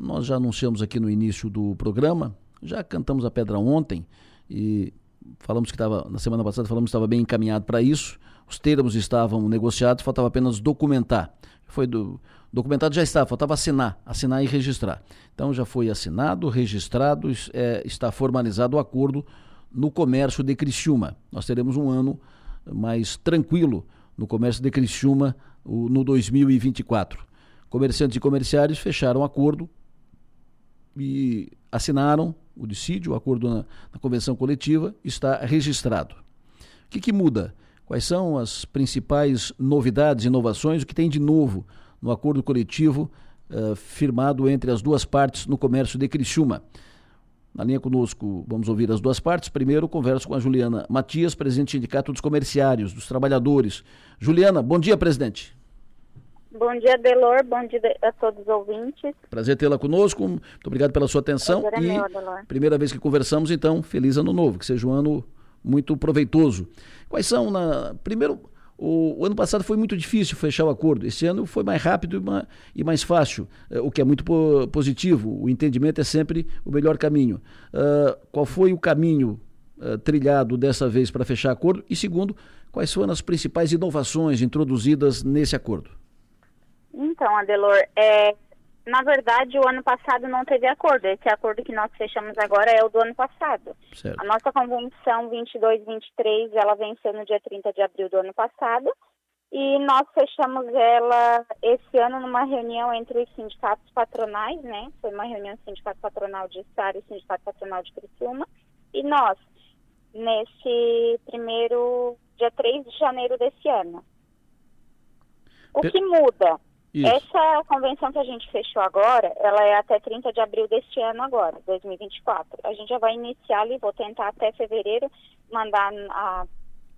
nós já anunciamos aqui no início do programa, já cantamos a pedra ontem e falamos que estava, na semana passada, falamos que estava bem encaminhado para isso. Os termos estavam negociados, faltava apenas documentar. Foi do, documentado já estava, faltava assinar, assinar e registrar. Então já foi assinado, registrado, é, está formalizado o acordo no comércio de Criciúma. Nós teremos um ano mais tranquilo no comércio de Criciúma no 2024. Comerciantes e comerciários fecharam acordo e assinaram o dissídio, o acordo na, na convenção coletiva, está registrado. O que, que muda? Quais são as principais novidades, inovações, o que tem de novo no acordo coletivo uh, firmado entre as duas partes no comércio de Criciúma? Na linha conosco, vamos ouvir as duas partes. Primeiro, converso com a Juliana Matias, presidente do Sindicato dos Comerciários, dos Trabalhadores. Juliana, bom dia, presidente. Bom dia, Delor. Bom dia a todos os ouvintes. Prazer tê-la conosco. Muito obrigado pela sua atenção. Prazer é e meu, Delor. primeira vez que conversamos, então, feliz ano novo. Que seja um ano muito proveitoso. Quais são, na... primeiro, o, o, ano passado foi muito difícil fechar o acordo. Esse ano foi mais rápido e mais, e mais fácil, eh, o que é muito po positivo. O entendimento é sempre o melhor caminho. Uh, qual foi o caminho uh, trilhado dessa vez para fechar acordo? E segundo, quais foram as principais inovações introduzidas nesse acordo? Então, Adelor, é, na verdade, o ano passado não teve acordo. Esse acordo que nós fechamos agora é o do ano passado. Certo. A nossa convenção 22-23, ela venceu no dia 30 de abril do ano passado. E nós fechamos ela esse ano numa reunião entre os sindicatos patronais, né? Foi uma reunião do Sindicato Patronal de Estado e Sindicato Patronal de Criciúma. E nós, nesse primeiro, dia 3 de janeiro desse ano. O que muda? Isso. Essa convenção que a gente fechou agora, ela é até 30 de abril deste ano agora, 2024. A gente já vai iniciar ali, vou tentar até fevereiro mandar a,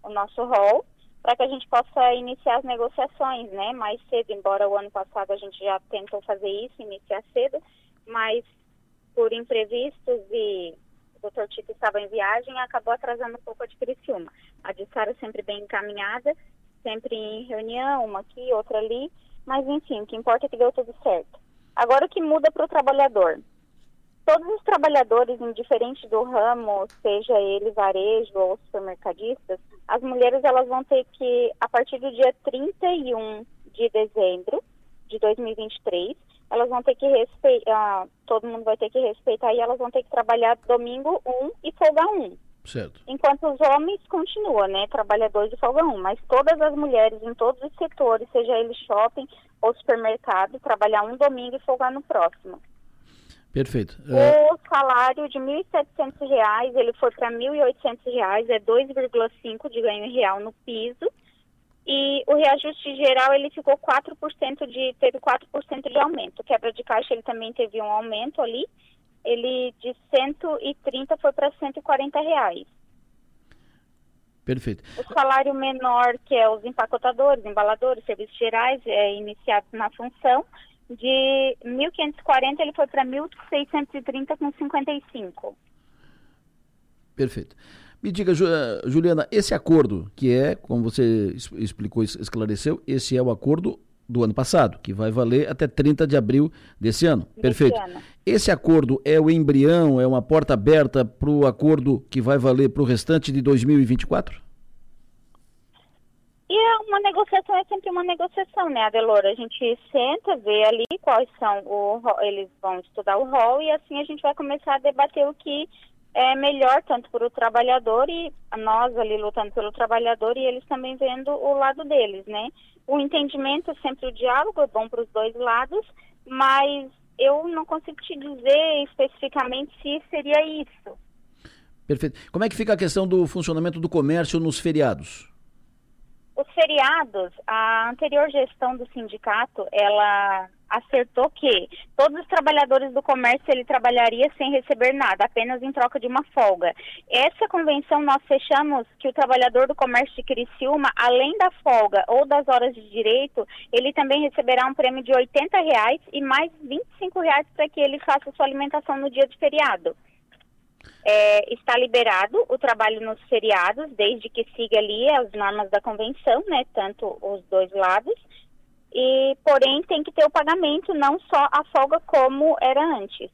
o nosso rol para que a gente possa iniciar as negociações, né, mais cedo, embora o ano passado a gente já tentou fazer isso, iniciar cedo, mas por imprevistos e o doutor Tito estava em viagem, acabou atrasando um pouco a de Criciúma. A de Sara sempre bem encaminhada, sempre em reunião, uma aqui, outra ali, mas enfim, o que importa é que deu tudo certo. Agora o que muda para o trabalhador? Todos os trabalhadores, indiferente do ramo, seja ele varejo ou supermercadistas, as mulheres elas vão ter que, a partir do dia 31 de dezembro de 2023, elas vão ter que respeitar, todo mundo vai ter que respeitar e elas vão ter que trabalhar domingo 1 e folga 1. Certo. Enquanto os homens continuam, né, trabalhadores de folga 1, mas todas as mulheres em todos os setores, seja ele shopping ou supermercado, trabalhar um domingo e folgar no próximo. Perfeito. O salário de R$ 1.700, ele foi para R$ 1.800, é 2,5 de ganho real no piso. E o reajuste geral, ele ficou 4% de, teve 4% de aumento. Quebra de caixa, ele também teve um aumento ali ele de 130 foi para 140 reais. Perfeito. O salário menor, que é os empacotadores, embaladores, serviços gerais, é, iniciados na função, de 1.540 ele foi para 1.630 com 55. Perfeito. Me diga, eh, Juliana, esse acordo, que é, como você explicou, esclareceu, esse é o acordo do ano passado, que vai valer até 30 de abril desse ano. Desse Perfeito. ano. Esse acordo é o embrião, é uma porta aberta para o acordo que vai valer para o restante de 2024? E é uma negociação é sempre uma negociação, né, Adelora? A gente senta, vê ali quais são o eles vão estudar o rol e assim a gente vai começar a debater o que é melhor tanto para o trabalhador e nós ali lutando pelo trabalhador e eles também vendo o lado deles, né? O entendimento sempre o diálogo é bom para os dois lados, mas eu não consigo te dizer especificamente se seria isso. Perfeito. Como é que fica a questão do funcionamento do comércio nos feriados? Os feriados, a anterior gestão do sindicato, ela acertou que todos os trabalhadores do comércio ele trabalharia sem receber nada, apenas em troca de uma folga. Essa convenção nós fechamos que o trabalhador do comércio de Criciúma, além da folga ou das horas de direito, ele também receberá um prêmio de R$ reais e mais R$ reais para que ele faça sua alimentação no dia de feriado. É, está liberado o trabalho nos feriados, desde que siga ali as normas da convenção, né, tanto os dois lados. E porém tem que ter o pagamento, não só a folga como era antes.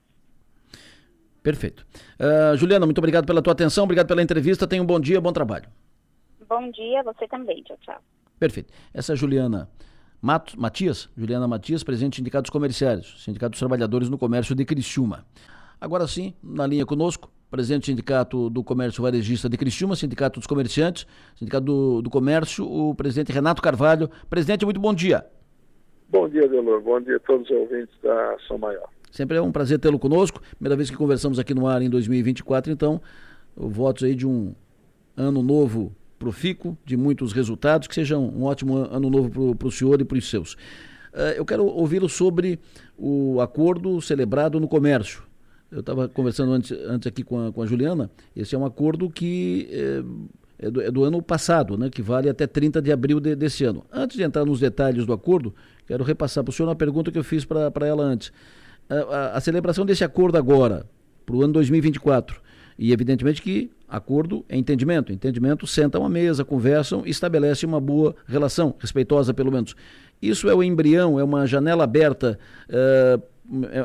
Perfeito. Uh, Juliana, muito obrigado pela tua atenção, obrigado pela entrevista, tenha um bom dia, bom trabalho. Bom dia, você também, tchau, tchau. Perfeito. Essa é a Juliana Matos, Matias, Juliana Matias, presidente do Sindicato dos Comerciários, Sindicato dos Trabalhadores no Comércio de Criciúma. Agora sim, na linha conosco, presidente do Sindicato do Comércio Varejista de Criciúma, Sindicato dos Comerciantes, Sindicato do, do Comércio, o presidente Renato Carvalho. Presidente, muito bom dia. Bom dia, Delor. Bom dia a todos os ouvintes da São Maior. Sempre é um prazer tê-lo conosco. Primeira vez que conversamos aqui no ar em 2024, então, votos aí de um ano novo profícuo, de muitos resultados, que seja um ótimo ano novo para o senhor e para os seus. Uh, eu quero ouvi-lo sobre o acordo celebrado no comércio. Eu estava conversando antes, antes aqui com a, com a Juliana, esse é um acordo que é, é, do, é do, ano passado, né, que vale até 30 de abril de, desse ano. Antes de entrar nos detalhes do acordo, quero repassar para o senhor uma pergunta que eu fiz para ela antes. A, a, a celebração desse acordo agora, para o ano 2024, e evidentemente que acordo é entendimento. Entendimento sentam à mesa, conversam e estabelecem uma boa relação, respeitosa pelo menos. Isso é o embrião, é uma janela aberta, é,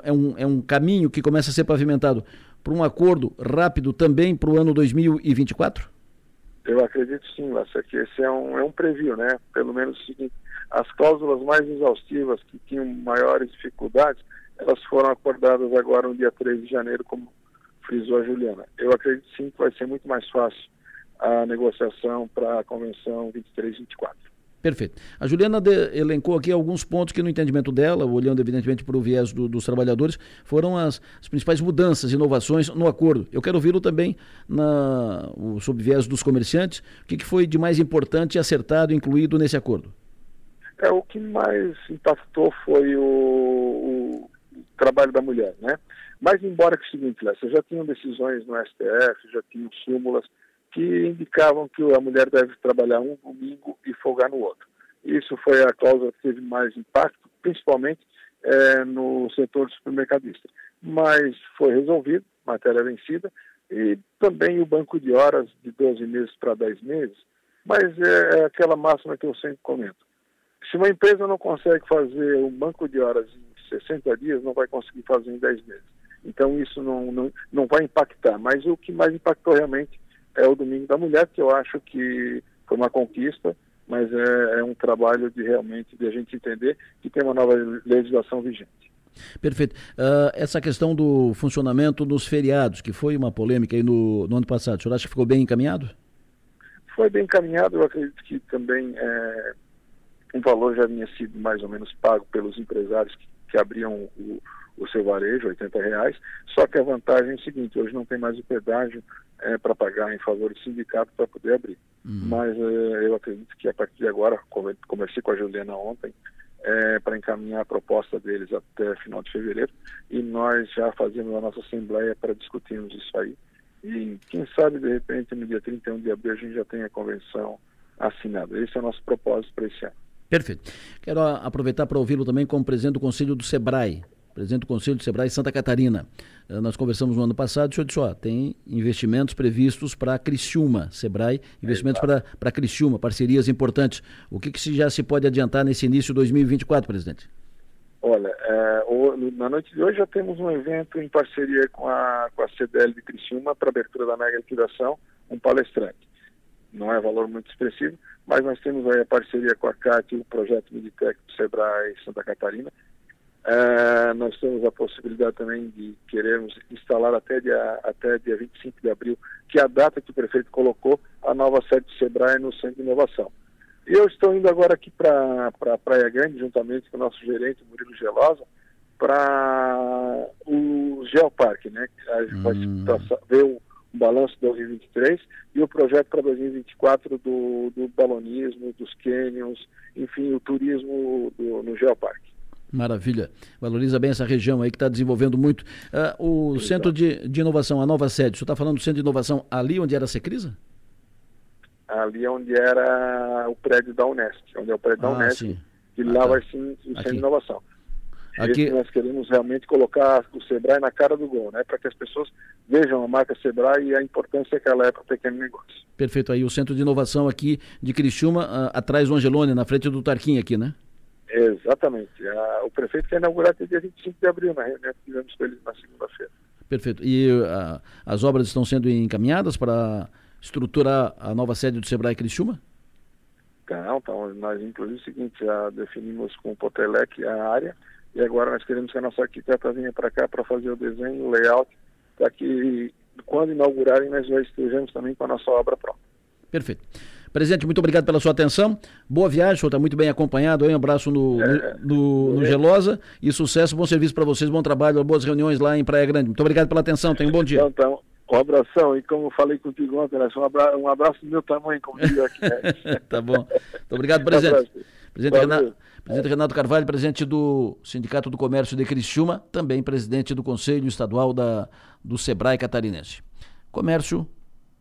é, um, é um caminho que começa a ser pavimentado para um acordo rápido também para o ano 2024? Eu acredito sim, Lassa, que esse é um, é um preview, né? Pelo menos seguinte, as cláusulas mais exaustivas que tinham maiores dificuldades, elas foram acordadas agora no dia 3 de janeiro, como frisou a Juliana. Eu acredito sim que vai ser muito mais fácil a negociação para a convenção 23 e 24. Perfeito. A Juliana de, elencou aqui alguns pontos que, no entendendo dela, olhando evidentemente para o viés do, dos trabalhadores, foram as, as, principais mudanças, inovações no acordo. Eu quero ouvi-lo também na, o, sob viés dos comerciantes. O que, que foi de mais importante, acertado, incluído nesse acordo? É, o que mais impactou foi o, o trabalho da mulher, né? Mas, embora que o seguinte, Lessa, já tinham decisões no STF, já tinham súmulas que indicavam que a mulher deve trabalhar um domingo e folgar no outro. Isso foi a causa que teve mais impacto, principalmente é, no setor supermercadista. Mas foi resolvido, matéria vencida, e também o banco de horas de 12 meses para 10 meses, mas é, é aquela máxima que eu sempre comento. Se uma empresa não consegue fazer um banco de horas em 60 dias, não vai conseguir fazer em 10 meses. Então isso não, não, não vai impactar. Mas o que mais impactou realmente é o Domingo da Mulher, que eu acho que foi uma conquista, mas é, é um trabalho de realmente de a gente entender que tem uma nova legislação vigente. Perfeito. Uh, essa questão do funcionamento dos feriados, que foi uma polêmica aí no, no ano passado, o senhor acha que ficou bem encaminhado? Foi bem encaminhado, eu acredito que também é, um valor já vinha sido mais ou menos pago pelos empresários que, que abriam o, o seu varejo, 80 reais, só que a vantagem é o seguinte, hoje não tem mais o pedágio é, para pagar em favor do sindicato para poder abrir. Uhum. Mas é, eu acredito que a partir de agora, comecei com a Juliana ontem, é, para encaminhar a proposta deles até final de fevereiro, e nós já fazemos a nossa assembleia para discutirmos isso aí. E quem sabe, de repente, no dia 31 de abril, a gente já tem a convenção assinada. Esse é o nosso propósito para esse ano. Perfeito. Quero aproveitar para ouvi-lo também como presidente do Conselho do SEBRAE presidente do Conselho de Sebrae Santa Catarina. Eh, nós conversamos no ano passado, o senhor disse, ó, tem investimentos previstos para Criciúma, Sebrae, investimentos para para Criciúma, parcerias importantes. O que, que se já se pode adiantar nesse início de 2024, presidente? Olha, é, o, na noite de hoje já temos um evento em parceria com a, com a CDL de Criciúma para abertura da mega liquidação, um palestrante. Não é valor muito expressivo, mas nós temos aí a parceria com a CAT e o projeto Midtec do Sebrae Santa Catarina, Uh, nós temos a possibilidade também de queremos instalar até dia, até dia 25 de abril, que é a data que o prefeito colocou, a nova sede do SEBRAE no Centro de Inovação. E eu estou indo agora aqui para pra Praia Grande, juntamente com o nosso gerente, Murilo Gelosa, para o Geoparque, né? A gente hum. vai ver o, o balanço de 2023 e o projeto para 2024 do, do balonismo, dos canyons, enfim, o turismo do, no Geoparque. Maravilha. Valoriza bem essa região aí que está desenvolvendo muito. Uh, o Centro de, de, Inovação, a nova sede, o senhor está falando do Centro de Inovação ali onde era a Secrisa? Ali onde era o prédio da Unesp, onde é o prédio ah, da Unesp, sim. e ah, lá tá. vai ser o Centro Aqui. de Inovação. Aqui... nós queremos realmente colocar o Sebrae na cara do gol, né? Para que as pessoas vejam a marca Sebrae e a importância que ela é para o pequeno negócio. Perfeito. Aí o Centro de Inovação aqui de Criciúma, uh, atrás do Angelone, na frente do Tarquim aqui, né? Exatamente. A, o prefeito quer inaugurar até dia 25 de abril, na reunião que tivemos com eles na segunda-feira. Perfeito. E a, as obras estão sendo encaminhadas para estruturar a nova sede do Sebrae Criciúma? Não, então, nós inclusive o seguinte, já definimos com o Potelec a área e agora nós queremos que a nossa arquiteta venha para cá para fazer o desenho, o layout, para que quando inaugurarem nós já estejamos também com a nossa obra pronta. Perfeito. Presidente, muito obrigado pela sua atenção. Boa viagem, o senhor está muito bem acompanhado. Um abraço no, é, no, no, Gelosa e sucesso, bom serviço para vocês, bom trabalho, boas reuniões lá em Praia Grande. Muito obrigado pela atenção, tenha um bom dia. Então, então um abração, e como eu falei contigo ontem, né, um, abraço, um abraço do meu tamanho, como diria aqui. Né? tá bom. Muito obrigado, presidente. Presidente Renato, presidente Renato Carvalho, presidente do Sindicato do Comércio de Criciúma, também presidente do Conselho Estadual da, do Sebrae Catarinense. Comércio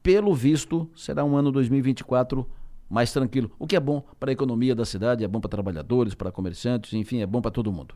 pelo visto, será um ano 2024 mais tranquilo, o que é bom para a economia da cidade, é bom para trabalhadores, para comerciantes, enfim, é bom para todo mundo.